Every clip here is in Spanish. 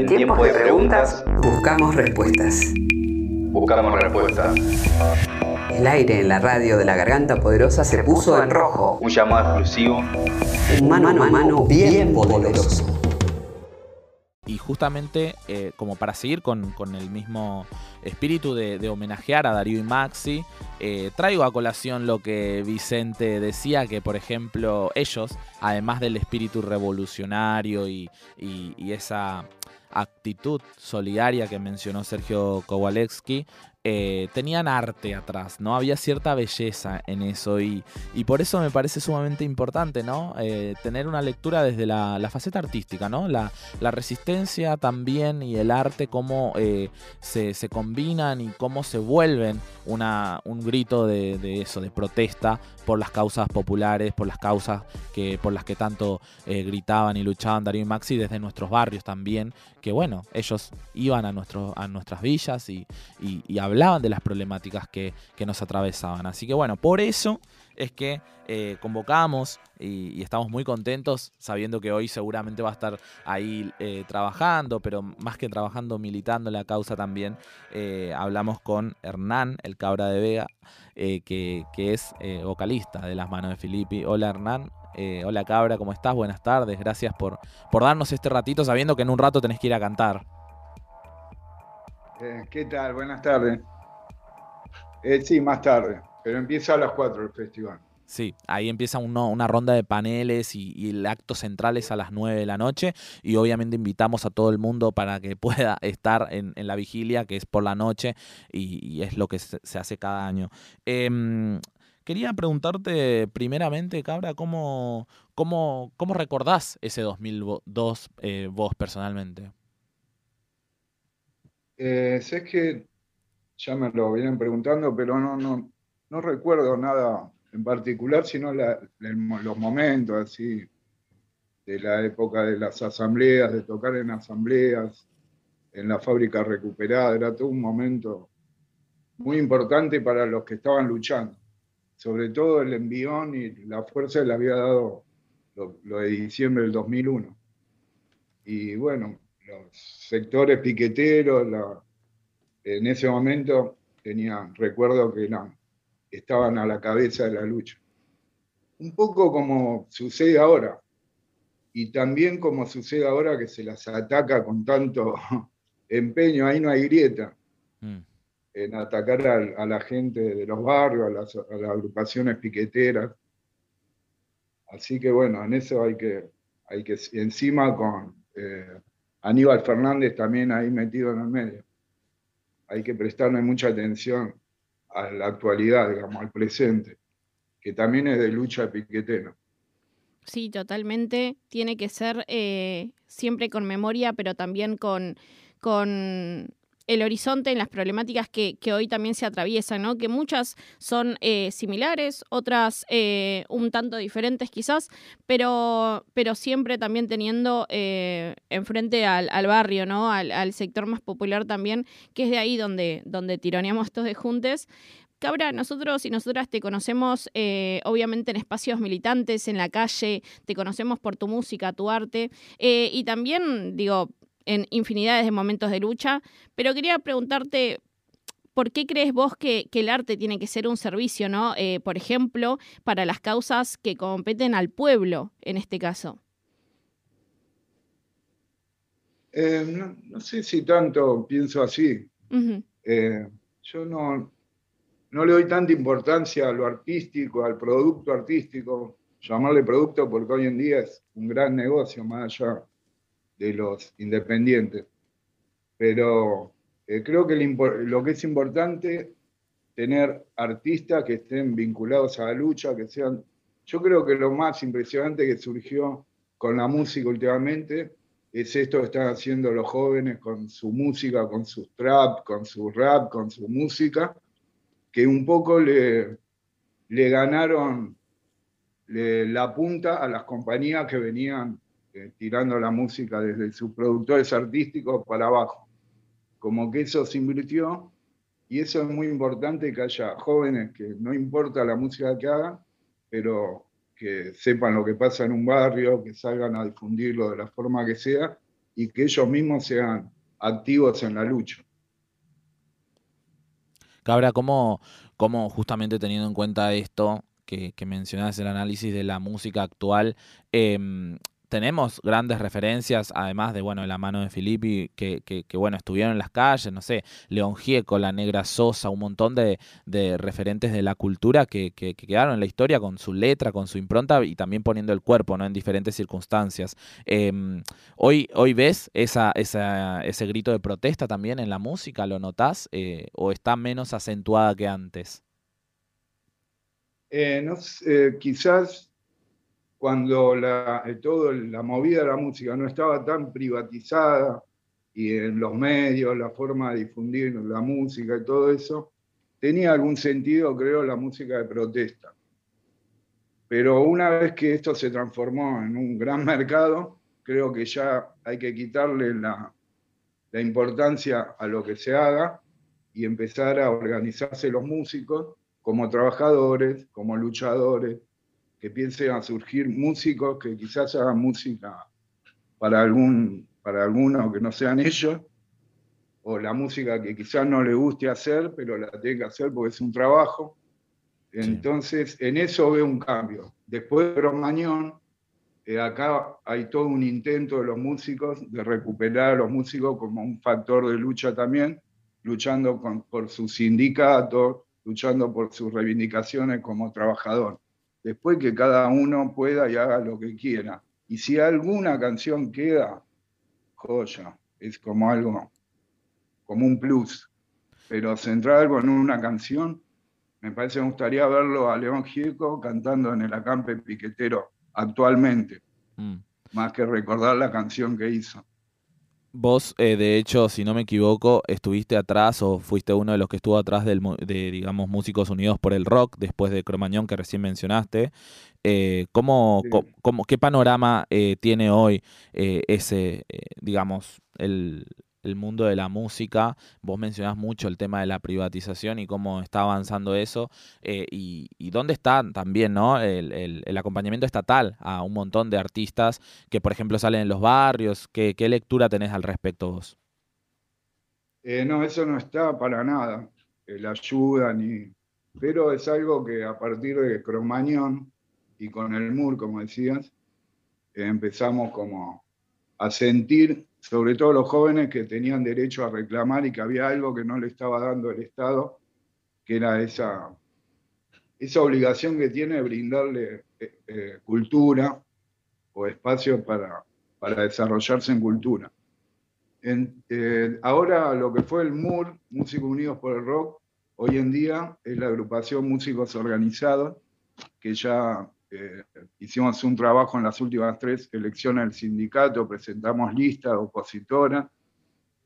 En tiempos de preguntas, buscamos respuestas. Buscamos respuestas. El aire en la radio de la garganta poderosa se puso en rojo. Un llamado exclusivo. Un mano a mano bien poderoso. Y justamente, eh, como para seguir con, con el mismo espíritu de, de homenajear a Darío y Maxi, eh, traigo a colación lo que Vicente decía, que por ejemplo ellos, además del espíritu revolucionario y, y- y esa actitud solidaria que mencionó Sergio Kowalewski, eh, tenían arte atrás, ¿no? Había cierta belleza en eso y, y por eso me parece sumamente importante, ¿no? Eh, tener una lectura desde la, la faceta artística, ¿no? La, la resistencia también y el arte, cómo eh, se, se combinan y cómo se vuelven una, un grito de, de eso, de protesta por las causas populares, por las causas que, por las que tanto gritaban y luchaban Darío y Maxi desde nuestros barrios también, que bueno, ellos iban a, a nuestras villas y, y- y hablaban de las problemáticas que, que nos atravesaban. Así que bueno, por eso es que eh, convocamos y, estamos muy contentos sabiendo que hoy seguramente va a estar ahí eh, trabajando, pero más que trabajando, militando la causa también. eh, hablamos con Hernán, el cabra de Vega, eh, que, que es vocalista de Las Manos de Filippi. Hola Hernán. hola Cabra, ¿cómo estás? Buenas tardes, gracias por, por darnos este ratito sabiendo que en un rato tenés que ir a cantar. Eh, ¿Qué tal? Buenas tardes. Eh, sí, más tarde, pero empieza a las 4 el festival. Sí, ahí empieza uno- una ronda de paneles y, el acto central es a las 9 de la noche y obviamente invitamos a todo el mundo para que pueda estar en, en la vigilia que es por la noche y, es lo que se, se hace cada año. Em, quería preguntarte primeramente, Cabra, ¿cómo, cómo, cómo recordás ese 2002 eh, vos personalmente? Eh, sé que ya me lo vienen preguntando, pero no, no, no recuerdo nada en particular, sino los momentos así de la época de las asambleas, de tocar en asambleas, en la fábrica recuperada, era todo un momento muy importante para los que estaban luchando. Sobre todo el envión y la fuerza le había dado lo, lo de diciembre del 2001. Y bueno, los sectores piqueteros, la- en ese momento tenían, recuerdo que estaban a la cabeza de la lucha. Un poco como sucede ahora, y también como sucede ahora que se las ataca con tanto empeño, ahí no hay grieta Mm. en atacar a, la gente de los barrios, a las, a las agrupaciones piqueteras. Así que bueno, en eso hay que, hay que encima con eh, Aníbal Fernández también ahí metido en el medio. Hay que prestarle mucha atención a la actualidad, digamos, al presente, que también es de lucha piquetera. Sí, totalmente. Tiene que ser eh, siempre con memoria, pero también con, con el horizonte en las problemáticas que, que hoy también se atraviesan, ¿no? Que muchas son eh, similares, otras eh, un tanto diferentes quizás, pero, pero siempre también teniendo eh, enfrente al, al barrio, ¿no? Al, sector más popular también, que es de ahí donde, donde tironeamos todos de juntes. Cabra, nosotros y nosotras te conocemos obviamente en espacios militantes, en la calle, te conocemos por tu música, tu arte y también, digo, en infinidades de momentos de lucha, pero quería preguntarte, ¿por qué crees vos que, que el arte tiene que ser un servicio, ¿no? Eh, por ejemplo, para las causas que competen al pueblo, en este caso. Eh, no, no sé si tanto pienso así. Eh, yo no, no le doy tanta importancia a lo artístico, al producto artístico, llamarle producto porque hoy en día es un gran negocio más allá de los independientes. Pero eh, creo que lo que es importante tener artistas que estén vinculados a la lucha, que sean... Yo creo que lo más impresionante que surgió con la música últimamente es esto que están haciendo los jóvenes con su música, con su trap, con su rap, con su música, que un poco le, ganaron la punta a las compañías que venían eh, tirando la música desde sus productores artísticos para abajo. Como que eso se invirtió y eso es muy importante que haya jóvenes que no importa la música que hagan, pero que sepan lo que pasa en un barrio, que salgan a difundirlo de la forma que sea y que ellos mismos sean activos en la lucha. Cabra, ¿cómo, cómo justamente teniendo en cuenta esto que, que mencionás, el análisis de la música actual, em, tenemos grandes referencias, además de, bueno, la mano de Filippi, que, bueno, estuvieron en las calles, no sé, León Gieco, La Negra Sosa, un montón de, referentes de la cultura que, quedaron en la historia con su letra, con su impronta y también poniendo el cuerpo, ¿no? En diferentes circunstancias. Em, hoy, hoy ves esa, ese grito de protesta también en la música, ¿lo notás? Eh, ¿O está menos acentuada que antes? Eh, no sé, quizás cuando la, eh, todo la movida de la música no estaba tan privatizada y en los medios, la forma de difundir la música y todo eso, tenía algún sentido, creo, la música de protesta. Pero una vez que esto se transformó en un gran mercado, creo que ya hay que quitarle la, la importancia a lo que se haga y empezar a organizarse los músicos como trabajadores, como luchadores, que piensen a surgir músicos que quizás hagan música para, algún, para algunos que no sean ellos, o la música que quizás no le guste hacer, pero la tiene que hacer porque es un trabajo. Entonces, en eso veo un cambio. Después de Cromañón, eh, acá hay todo un intento de los músicos de recuperar a los músicos como un factor de lucha también, luchando por sus sindicatos, luchando por sus reivindicaciones como trabajador. Después que cada uno pueda y haga lo que quiera. Y si alguna canción queda, joya, es como algo, como un plus. Pero centrar algo en una canción, me parece que me gustaría verlo a León Gieco cantando en el acampe piquetero actualmente, mm. más que recordar la canción que hizo. Vos, eh, de hecho, si no me equivoco, estuviste atrás o fuiste uno de los que estuvo atrás del, de, digamos, Músicos Unidos por el Rock, después de Cromañón, que recién mencionaste. Eh, ¿cómo, ¿Qué panorama eh, tiene hoy ese, digamos, el, el mundo de la música. Vos mencionás mucho el tema de la privatización y cómo está avanzando eso. Eh, y, dónde está también ¿no? El, acompañamiento estatal a un montón de artistas que, por ejemplo, salen en los barrios. ¿Qué, lectura tenés al respecto vos? Eh, no, eso no está para nada. Eh, la ayuda ni. Pero es algo que a partir de Cromañón y con el MUR, como decías, empezamos como a sentir sobre todo los jóvenes que tenían derecho a reclamar y que había algo que no le estaba dando el Estado, que era esa, esa obligación que tiene de brindarle eh, eh, cultura o espacio para, para desarrollarse en cultura. Eh, ahora lo que fue el MUR, Músicos Unidos por el Rock, hoy en día es la agrupación Músicos Organizados, que ya eh, hicimos un trabajo en las últimas tres elecciones del sindicato, presentamos lista opositora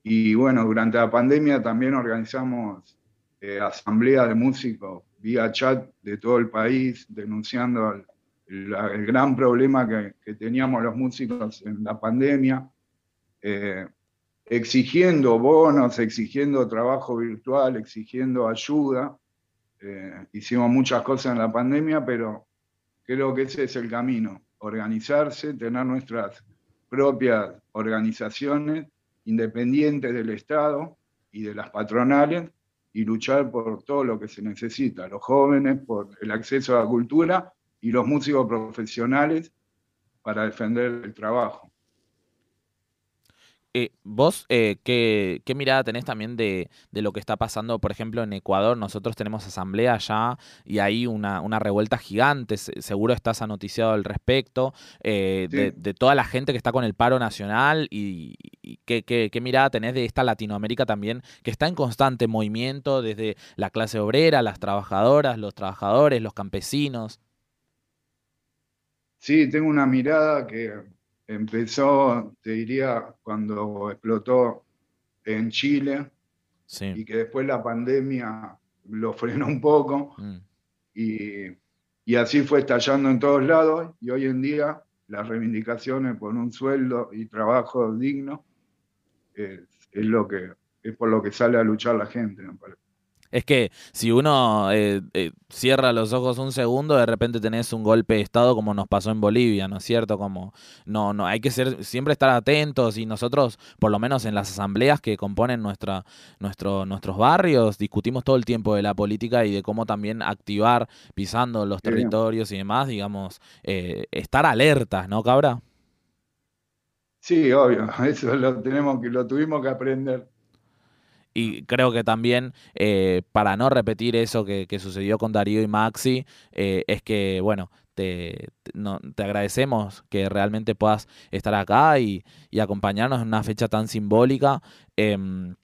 y bueno, durante la pandemia también organizamos eh, de músicos vía chat de todo el país, denunciando el, gran problema que, teníamos los músicos en la pandemia, eh, exigiendo bonos, exigiendo trabajo virtual, exigiendo ayuda. hicimos muchas cosas en la pandemia, pero Creo que ese es el camino, organizarse, tener nuestras propias organizaciones independientes del Estado y de las patronales y luchar por todo lo que se necesita, los jóvenes por el acceso a la cultura y los músicos profesionales para defender el trabajo. Eh, vos, eh, ¿qué, mirada tenés también de, lo que está pasando, por ejemplo, en Ecuador? Nosotros tenemos asamblea allá y hay una, revuelta gigante, seguro estás anoticiado al respecto, eh, de, toda la gente que está con el paro nacional y, ¿qué, qué, mirada tenés de esta Latinoamérica también, que está en constante movimiento desde la clase obrera, las trabajadoras, los trabajadores, los campesinos. Sí, tengo una mirada que empezó, te diría, cuando explotó en Chile y que después la pandemia lo frenó un poco mm. y, así fue estallando en todos lados y hoy en día las reivindicaciones por un sueldo y trabajo digno es, lo que es por lo que sale a luchar la gente, Es que si uno eh, eh, cierra los ojos un segundo, de repente tenés un golpe de estado como nos pasó en Bolivia, ¿no es cierto? Como no, no, hay que ser, siempre estar atentos y nosotros, por lo menos en las asambleas que componen nuestra, nuestro, nuestros barrios, discutimos todo el tiempo de la política y de cómo también activar pisando los territorios y demás, digamos, eh, estar alertas, ¿no, cabra? Sí, obvio, eso lo tenemos que, lo tuvimos que aprender y creo que también eh, para no repetir eso que, sucedió con Darío y Maxi, eh, es que, bueno, te, te agradecemos que realmente puedas estar acá y, y, acompañarnos en una fecha tan simbólica. Em,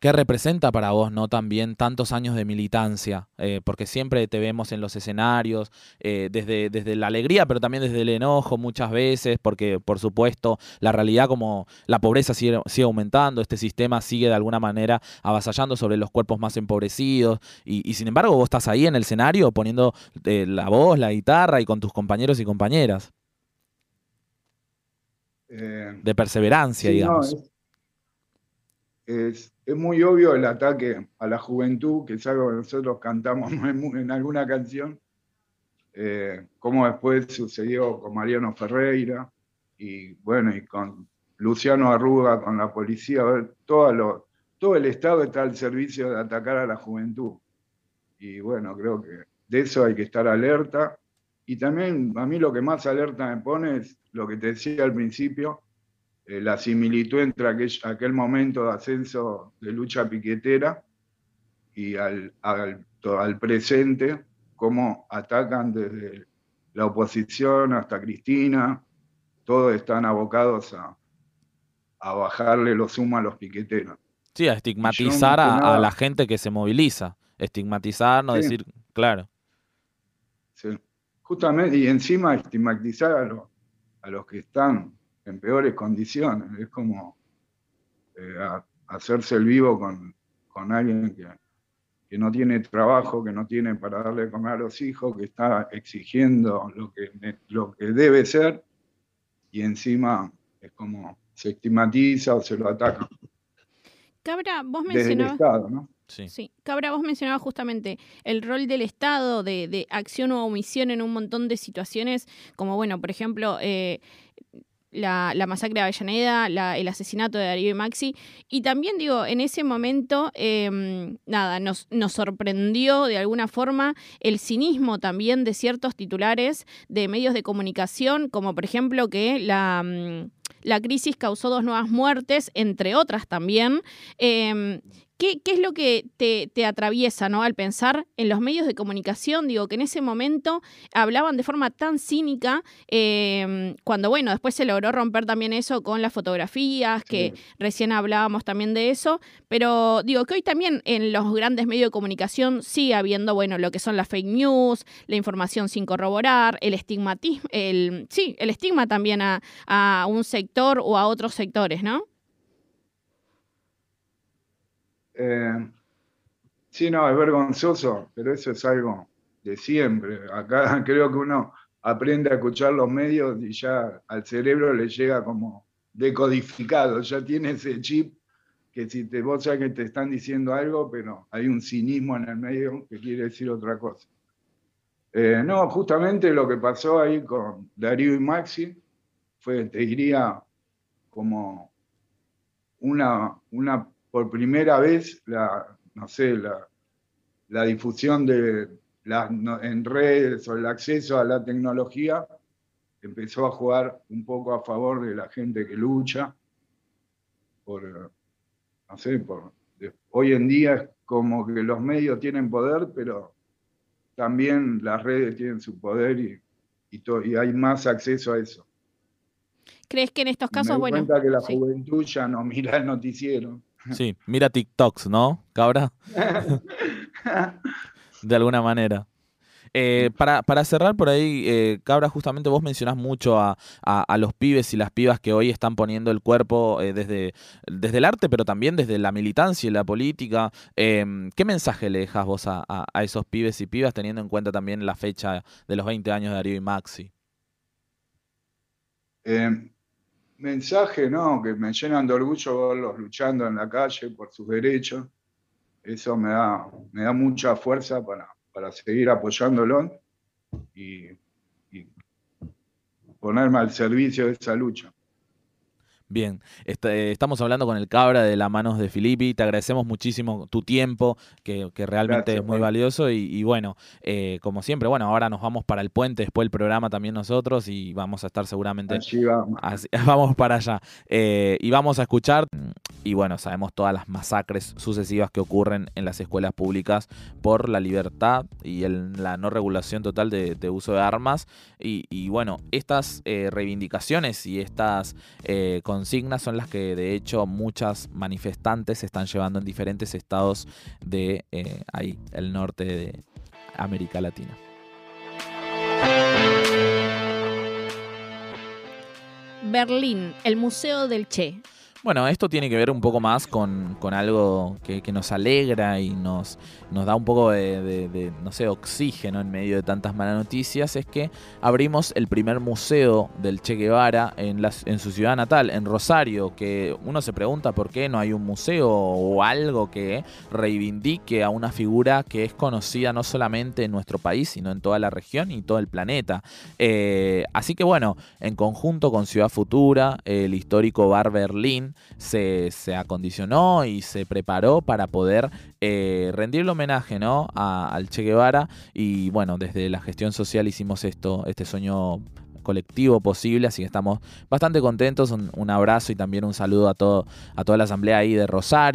¿Qué representa para vos, no también tantos años de militancia? Eh, porque siempre te vemos en los escenarios, eh, desde, desde la alegría, pero también desde el enojo muchas veces, porque por supuesto la realidad como la pobreza sigue, sigue aumentando, este sistema sigue de alguna manera avasallando sobre los cuerpos más empobrecidos, y, sin embargo vos estás ahí en el escenario poniendo eh, la voz, la guitarra y con tus compañeros y compañeras. de perseverancia, digamos. es es muy obvio el ataque a la juventud, que es algo que nosotros cantamos en, alguna canción, eh, como después sucedió con Mariano Ferreira y bueno, y con Luciano Arruga, con la policía, todo, todo el Estado está al servicio de atacar a la juventud. Y bueno, creo que de eso hay que estar alerta. Y también a mí lo que más alerta me pone es lo que te decía al principio, eh, la similitud entre aquel, momento de ascenso de lucha piquetera y al, al, presente, cómo atacan desde la oposición hasta Cristina, todos están abocados a, bajarle los humos a los piqueteros. Sí, a estigmatizar a, la gente que se moviliza. Estigmatizar, no decir, claro. Sí. Justamente, y encima estigmatizar a, a los que están en peores condiciones. Es como eh, hacerse el vivo con, alguien que, que, no tiene trabajo, que no tiene para darle comer a los hijos, que está exigiendo lo que, lo que debe ser y encima es como se estigmatiza o se lo ataca. Cabra, vos mencionabas... Sí. Cabra, vos mencionabas justamente el rol del Estado de, de, acción o omisión en un montón de situaciones, como bueno, por ejemplo, eh, la, masacre de Avellaneda, el asesinato de Darío y Maxi. Y también digo, en ese momento, em, nada, nos, nos sorprendió de alguna forma el cinismo también de ciertos titulares de medios de comunicación, como por ejemplo que la mm, la crisis causó dos nuevas muertes, entre otras también. Em, ¿Qué, es lo que te, atraviesa ¿no? al pensar en los medios de comunicación? Digo, que en ese momento hablaban de forma tan cínica, em, cuando, bueno, después se logró romper también eso con las fotografías, que recién hablábamos también de eso, pero digo que hoy también en los grandes medios de comunicación sigue habiendo, bueno, lo que son las fake news, la información sin corroborar, el estigmatismo, el, sí, el estigma también a, a un sector o a otros sectores, ¿no? Eh, sí, no, es vergonzoso, pero eso es algo de siempre. Acá creo que uno aprende a escuchar los medios y ya al cerebro le llega como decodificado, ya tiene ese chip que si te, vos que te están diciendo algo, pero hay un cinismo en el medio que quiere decir otra cosa. Eh, no, justamente lo que pasó ahí con Darío y Maxi fue, te diría, como una, una por primera vez la, no sé, la, difusión de en redes o el acceso a la tecnología empezó a jugar un poco a favor de la gente que lucha por, no sé, por, hoy en día es como que los medios tienen poder, pero también las redes tienen su poder y, y hay más acceso a eso. ¿Crees que en estos casos, Me bueno... cuenta que la juventud ya no mira el noticiero. Sí, mira TikToks, ¿no, cabra? de alguna manera. Eh, para, cerrar por ahí, eh, Cabra, justamente vos mencionás mucho a, los pibes y las pibas que hoy están poniendo el cuerpo eh, desde, desde el arte, pero también desde la militancia y la política. Em, ¿Qué mensaje le dejas vos a, a, esos pibes y pibas teniendo en cuenta también la fecha de los 20 años de Darío y Maxi? Mensaje, ¿no? Que me llenan de orgullo verlos luchando en la calle por sus derechos. eso me da, me da mucha fuerza para, para seguir apoyándolo y, y ponerme al servicio de esa lucha. Bien, este, estamos hablando con el Cabra de la manos de Filippi. Te agradecemos muchísimo tu tiempo, que, que realmente Gracias, es muy valioso. Y, y bueno, eh, como siempre, bueno, ahora nos vamos para el puente, después el programa también nosotros, y vamos a estar seguramente Allí vamos. Así- vamos para allá. Eh, y vamos a escuchar, y bueno, sabemos todas las masacres sucesivas que ocurren en las escuelas públicas por la libertad y el- la no regulación total de, de uso de armas. Y, y bueno, estas eh, reivindicaciones y estas eh, consignas son las que de hecho muchas manifestantes están llevando en diferentes estados de eh, ahí, el norte de América Latina. Berlín, el Museo del Che. Bueno, esto tiene que ver un poco más con, con algo que, nos alegra y nos, nos da un poco de, no sé, oxígeno en medio de tantas malas noticias, es que abrimos el primer museo del Che Guevara en, la- en su ciudad natal, en Rosario, que uno se pregunta por qué no hay un museo o algo que reivindique a una figura que es conocida no solamente en nuestro país, sino en toda la región y todo el planeta. Eh, así que bueno, en conjunto con Ciudad Futura, el histórico Bar Berlín se, se acondicionó y se preparó para poder eh, rendirle homenaje ¿no? a- al Che Guevara. Y bueno, desde la gestión social hicimos esto, este sueño colectivo posible, así que estamos bastante contentos. Un, un abrazo y también un saludo a todo, a toda la asamblea ahí de Rosario.